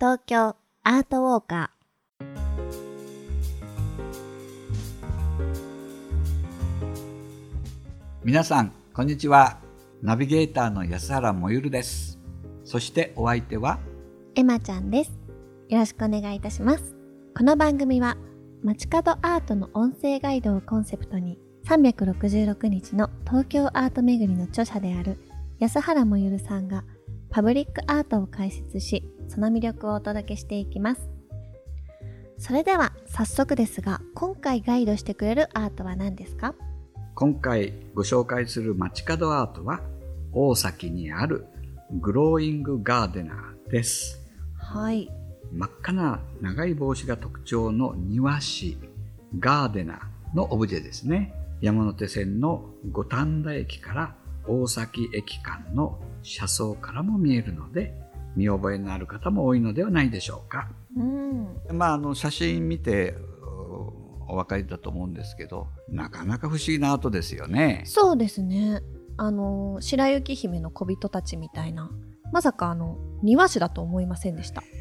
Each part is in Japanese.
東京アートウォーカ皆さんこんにちは。ナビゲーターの安原もゆるです。そしてお相手はーエマちゃんです。よろしくお願いいたします。この番組は街角アートの音声ガイドをコンセプトに366日の東京アート巡りの著者である安原もゆるさんがパブリックアートを解説しその魅力をお届けしていきます。それでは早速ですが今回ガイドしてくれるアートは何ですか？今回ご紹介する街角アートは大崎にあるグローイングガーデナーです。はい。真っ赤な長い帽子が特徴の庭師ガーデナーのオブジェですね。山手線の五反田駅から大崎駅間の車窓からも見えるので見覚えのある方も多いのではないでしょうか。うん。まああの写真見てお分かりだと思うんですけどなかなか不思議なアートですよね。そうですね。あの白雪姫の小人たちみたいなまさかあの庭師だと思いませんでした。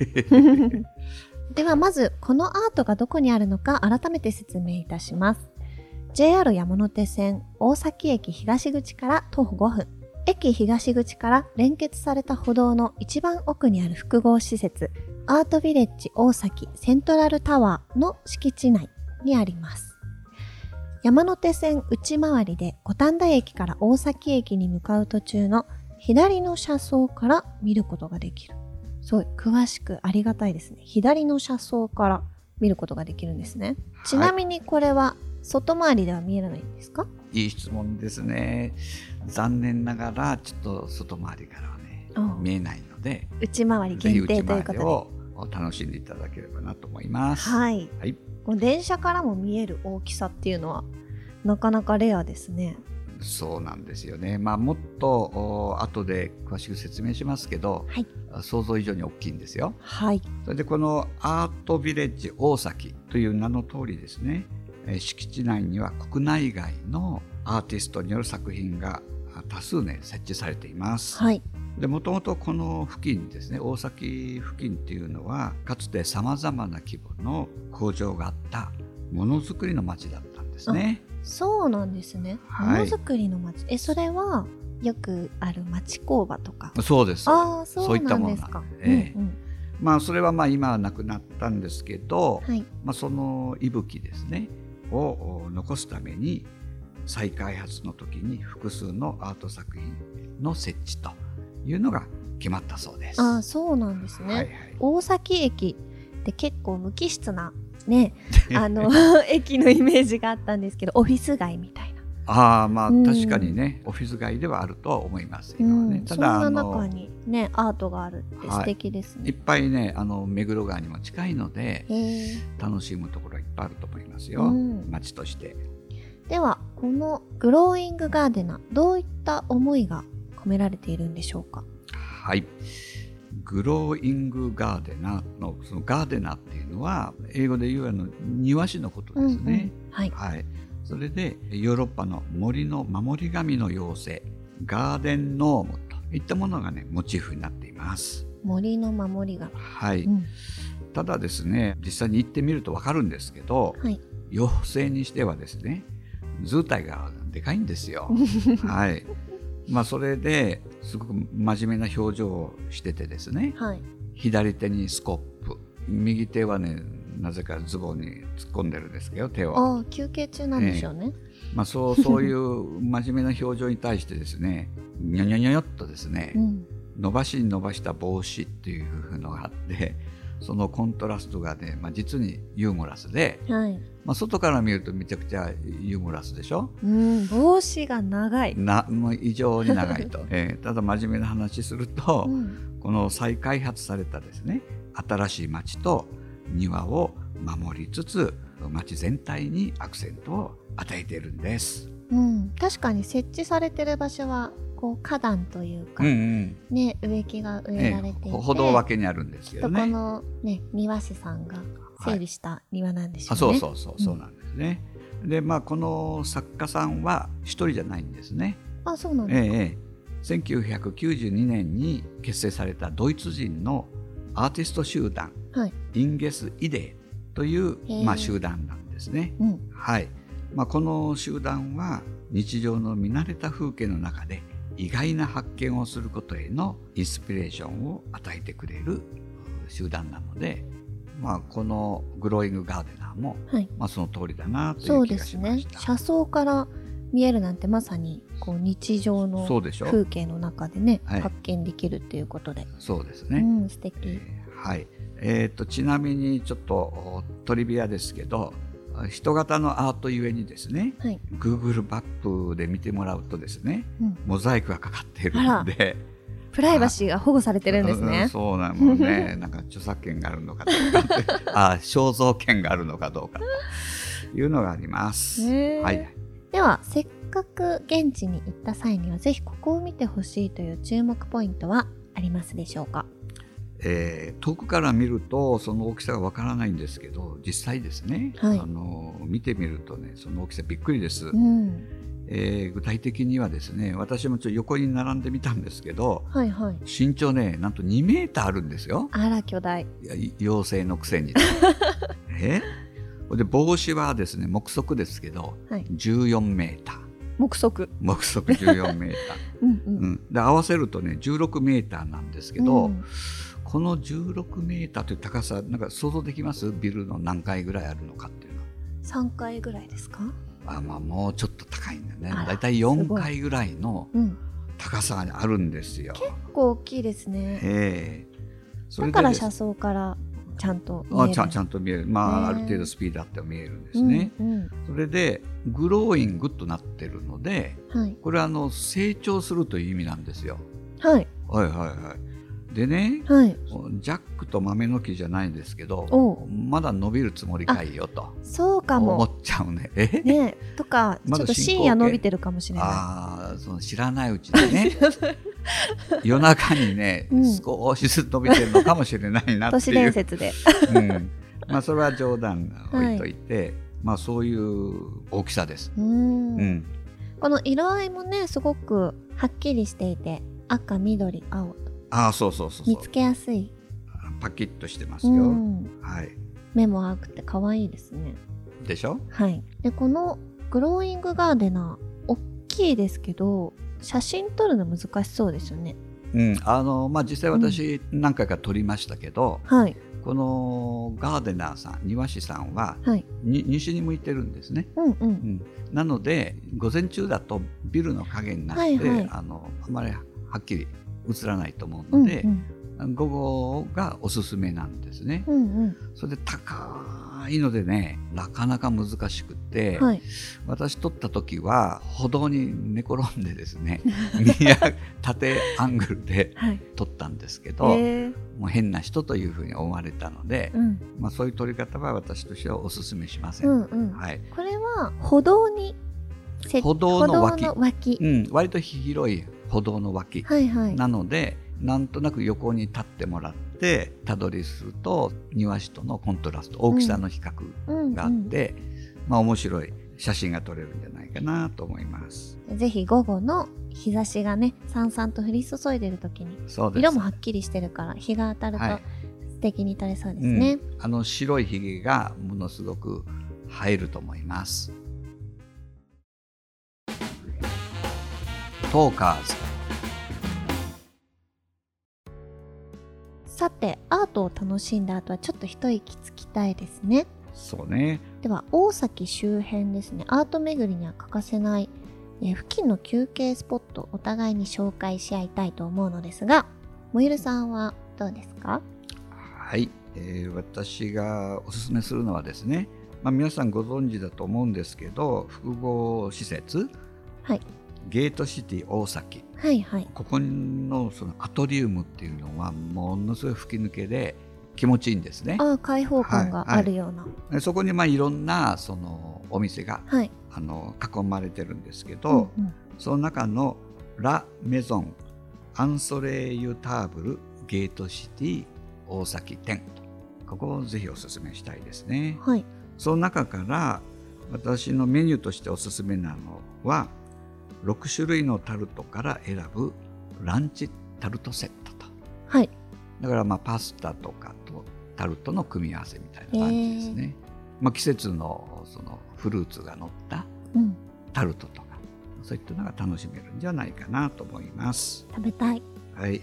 ではまずこのアートがどこにあるのか改めて説明いたします。JR 山手線大崎駅東口から徒歩5分駅東口から連結された歩道の一番奥にある複合施設アートビレッジ大崎セントラルタワーの敷地内にあります山手線内回りで五反田駅から大崎駅に向かう途中の左の車窓から見ることができる。すごい詳しくありがたいですね。左の車窓から見ることができるんですね。ちなみにこれは外回りでは見えないんですか？いい質問ですね残念ながらちょっと外回りからはね見えないので内回り限定ということを楽しんでいただければなと思いますで。はい。はい、こう電車からも見える大きさっていうのはなかなかレアですね。そうなんですよね。まあもっとお後で詳しく説明しますけど、はい。想像以上に大きいんですよ。はい。それでこのアートビレッジ大崎という名の通りですね、えー敷地内には国内外のアーティストによる作品があ多数ね設置されています。はい。でもともとこの付近ですね大崎付近っていうのはかつてさまざまな規模の工場があったものづくりの町だったんですね。そうなんですね。はいものづくりの街。え、それはよくある町工場とか？そうですああ、そうそういったものなんですか。なんでええうんうんまあそれはまあ今はなくなったんですけど、はい。まあ、その息吹ですねを残すために再開発の時に複数のアート作品の設置というのが決まったそうです。ああ、そうなんですね。はいはい大崎駅って結構無機質なね、あの駅のイメージがあったんですけど、オフィス街みたいな。ああまあうん確かにね、オフィス街ではあるとは思いますう今はね。ん、ただあそんな中のにね、アートがあるって素敵ですね。いっぱいねあの目黒川にも近いので楽しむところいっぱいあると思いますよ、うん街として。では、このグローイングガーデナー、どういった思いが込められているんでしょうか？はい。グローイングガーデナーのそのガーデナーっていうのは英語で言うあの庭師のことですね。うんうんはい。はい。それでヨーロッパの森の守り神の妖精ガーデンノームといったものがねモチーフになっています。森の守り神。はい。うん。ただですね実際に行ってみるとわかるんですけどはい。妖精にしてはですね図体がでかいんですよ。はい。まあそれですごく真面目な表情をしててですねはい。左手にスコップ右手はねなぜかズボンに突っ込んでるんですけど手を、休憩中なんでしょうね。まあ、そうそういう真面目な表情に対してですねにょにょにょっとですね、うん。伸ばしに伸ばした帽子っていうのがあってそのコントラストがね、まあ、実にユーモラスで、はい。まあ、外から見るとめちゃくちゃユーモラスでしょ？うん、帽子が長い。なもう異常に長いと、えーただ真面目な話すると、うん。この再開発されたですね新しい町と庭を守りつつ町全体にアクセントを与えているんです。うん、確かに設置されてる場所は、こう、花壇というか、うんうんね、植木が植えられていて、ええ歩道分けにあるんですけきっとこ。のね、庭師さんが整備した庭なんでしょあうね。そうそうそうそうなんですね。でまあこの作家さんは一人じゃないんですね。あ、そうなんえですか。えええ1992年に結成されたドイツ人のアーティスト集団はい。インゲス・イデーというまあ、集団なんですね。うん。はいまあ、この集団は日常の見慣れた風景の中で意外な発見をすることへのインスピレーションを与えてくれる集団なので、まあ、このグローイングガーデナーも、はい。まあ、その通りだなといそうう気がしまし。た。車窓から見えるなんてまさにこう日常の風景の中でね、はい発見できるっていうことで。そうですね。うん、素敵。えーはい、えー、とちなみにちょっとおトリビアですけど人型のアートゆえにですねはい。Google マップで見てもらうとですねうん。モザイクがかかっているのでプライバシーが保護されてるんですうんね。そうなのね なんか著作権があるのかどうかあ肖像権があるのかどうかというのがあります。はい、では、せっかく現地に行った際には、ぜひここを見てほしいという注目ポイントはありますでしょうか？えー遠くから見るとその大きさがわからないんですけど実際ですね、はいあの見てみるとねその大きさびっくりです。うん。えー具体的にはですね私もちょっと横に並んでみたんですけどはいはい。身長ねなんと2メーターあるんですよあら、巨大。妖精のくせに え？で帽子はですね目測ですけどはい。14メーター目測。目測14メーター、うんう。うんん、で合わせるとね16メーターなんですけど、うんこの16メーターという高さなんか想像できます？ビルの何階ぐらいあるのかっていうの3階ぐらいですか？あまあもうちょっと高いんだねだいたいす4ごい階ぐらいのうん。高さがあるんですよ。結構大きいですね。ええそれだから車窓からちゃんと見える。あちゃんと見える、まあ、ある程度スピードあっても見えるんですね。うんうんそれでグローイングとなってるのではい。これはあの成長するという意味なんですよ。はい。はいはいはい。でねはい。ジャックと豆の木じゃないんですけどまだ伸びるつもりかいよとそうか思も。っちゃうね。え？ねとか、ちょっと深夜伸びてるかもしれなああその知らないうちにね 夜中にね、うん少しずつ伸びてるのかもしれないい。なっていう。都市伝説で。うん、まあそれは冗談置いといて、まあそういう大きさです。う。うんん、この色合いもね、すごくはっきりしていて、赤、緑、青とああそうそうそう見つけやすい。パキッとしてますうよ。ん。はい。目も青くて可愛いですね。でしょ？はい。で、このグローイングガーデナー、大きいですけど、写真撮るの難しそうですよね。うん、あのまあ実際私何回か撮りましたけど、はい。このガーデナーさん庭師さんははい。に西に向いてるんですね。うんう。うんん、なので午前中だとビルの影になって、はいはいあのあまりはっきり映らないと思ううんので、うん。午後がおすすめなんですね。うんそれで高いのでねなかなか難しくて、うん。はい。私撮った時は歩道に寝転んでですね 縦アングルではい。撮ったんですけど、えー、もう変な人というふうに思われたので、うん。まあ、そういう撮り方は私としてはおすすめしません。うんうん。はいこれは歩道に設歩道の脇歩道の脇。うん、割と広い歩道の脇はいはい。なので、なんとなく横に立ってもらってたどりすると庭師とのコントラスト大きさの比較うんがあって、まあ面白い写真が撮れるんじゃないかなと思います。うんぜひ午後の日差しがね、さんさんと降り注いでる時に。色もはっきりしてるから、日が当たるとはい素敵に撮れそうですうんね。あの白いひげがものすごく映えると思います。トーカーズさて、アートを楽しんだ後はちょっと一息つきたいですね。そうね。では、大崎周辺ですね、アート巡りには欠かせない、えー付近の休憩スポットをお互いに紹介し合いたいと思うのですが、もゆるさんはどうですか？はい、えー私がおすすめするのはですね、まあ、皆さんご存知だと思うんですけど複合施設、はい。ゲートシティ大崎はいはい。ここのそのアトリウムっていうのはものすごい吹き抜けで気持ちいいんですね。ああ、開放感があるような。でそこにまあいろんなそのお店がはい。あの囲まれてるんですけど、うんうんその中のラ・メゾン・アンソレイユ・ターブル・ゲートシティ大崎店ここをぜひおすすめしたいですね。はい。その中から私のメニューとしておすすめなのは6種類のタルトから選ぶランチタルトセットとはい。だからまあパスタとかとタルトの組み合わせみたいな感じですね。まあ、季節のそのフルーツが乗ったうん。タルトとか、そういったのが楽しめるんじゃないかなと思います。食べたい。はい。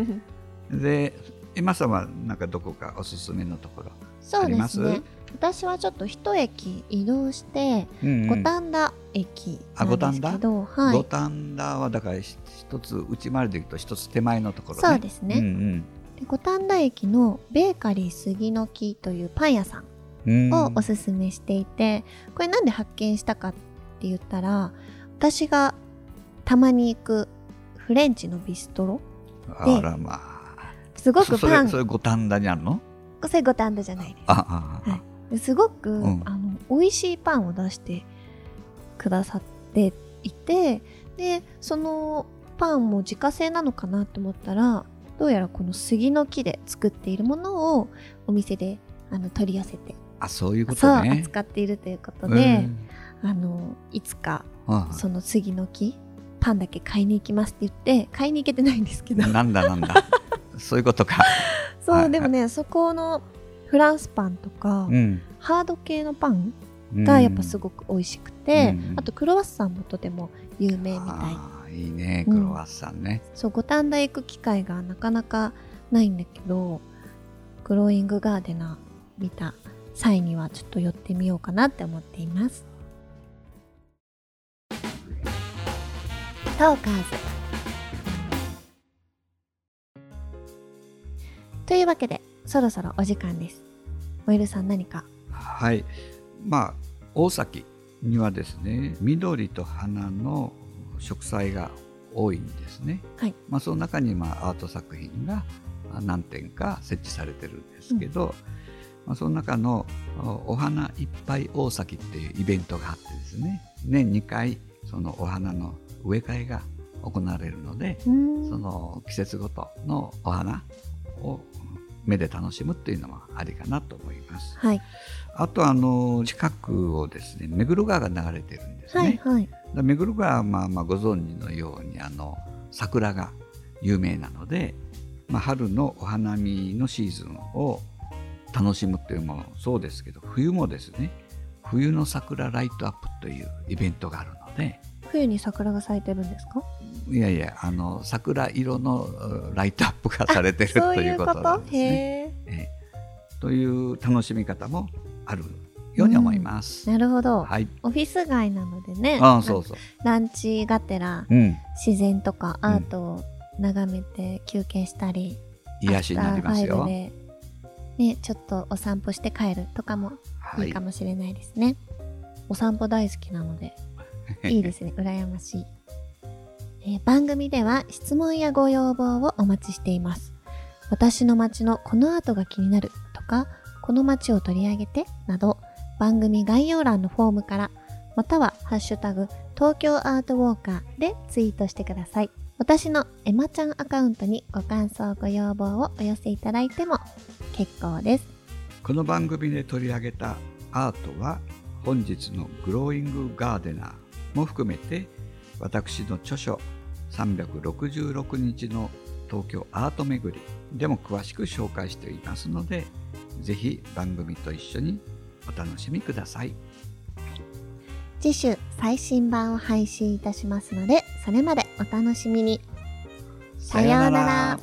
で、エマさんはなんかどこかおすすめのところそうであります？すね。私はちょっと一駅移動して、うん五反田駅なんですけど、はい。五反田はだからひ一つ内回りで行くと一つ手前のところね。そうですねうんで五反田駅のベーカリー杉の木というパン屋さんうん。をおすすめしていて、これなんで発見したかって言ったら私がたまに行くフレンチのビストロあらまあ。すごくパンれそれ五反田にあるの？それ五反田じゃないですあああはいですごく、んあの美味しいパンを出してくださっていてでそのパンも自家製なのかなと思ったらどうやらこの杉の木で作っているものをお店であの取り寄せて、あそういうことね。扱っているということで、うんあのいつかあその杉の木パンだけ買いに行きますって言って買いに行けてないんですけどあなんだなんだ。そういうことか。そう、でもねそこのフランスパンとか、うん。ハード系のパンがやっぱすごごく美味しくて、うん。あとクロワッサンもとても有名みたい。いいねうん。クロワッサンね。そう五反田行く機会がなかなかないんだけどグローイングガーデナー見た際にはちょっと寄ってみようかなって思っています。トーカーズ。というわけでそろそろお時間です。おいるさん何か？はい。まあ大崎にはですね緑と花の植栽が多いんですね。はい。まあその中にまあアート作品があ何点か設置されてるんですけど、まあその中のおお花いっぱい大崎っていうイベントがあってですね。年2回そのお花の植え替えが行われるので、その季節ごとのお花を目で楽しむっていうのもありかなと思います。はいあとあの近くをですね目黒川が流れてるんですね。はいはいだ目黒川はまあまあご存知のようにあの桜が有名なので、まあ、春のお花見のシーズンを楽しむっていうのもそうですけど冬もですね冬の桜ライトアップというイベントがあるので冬に桜が咲いてるんですか？いやいやあの桜色のうライトアップがされてるということなんですね。へえええという楽しみ方もあるように思います。なるほど、はい。オフィス街なのでねああそうそう。ランチがてらうん。自然とかうんアートを眺めて休憩したり、癒しになりますよねちょっとお散歩して帰るとかもはいいいか。もしれないですね、お散歩大好きなので いいですね羨ましい、え番組では質問やご要望をお待ちしています。私の街のこのアートが気になるとかこの街を取り上げてなど番組概要欄のフォームからまたはハッシュタグ東京アートウォーカーでツイートしてください。私のエマちゃんアカウントにご感想ご要望をお寄せいただいても結構です。この番組で取り上げたアートは本日のグローイングガーデナーも含めて私の著書366日の東京アート巡りでも詳しく紹介していますのでぜひ番組と一緒にお楽しみください。次週最新版を配信いたしますのでそれまでお楽しみに。さようなら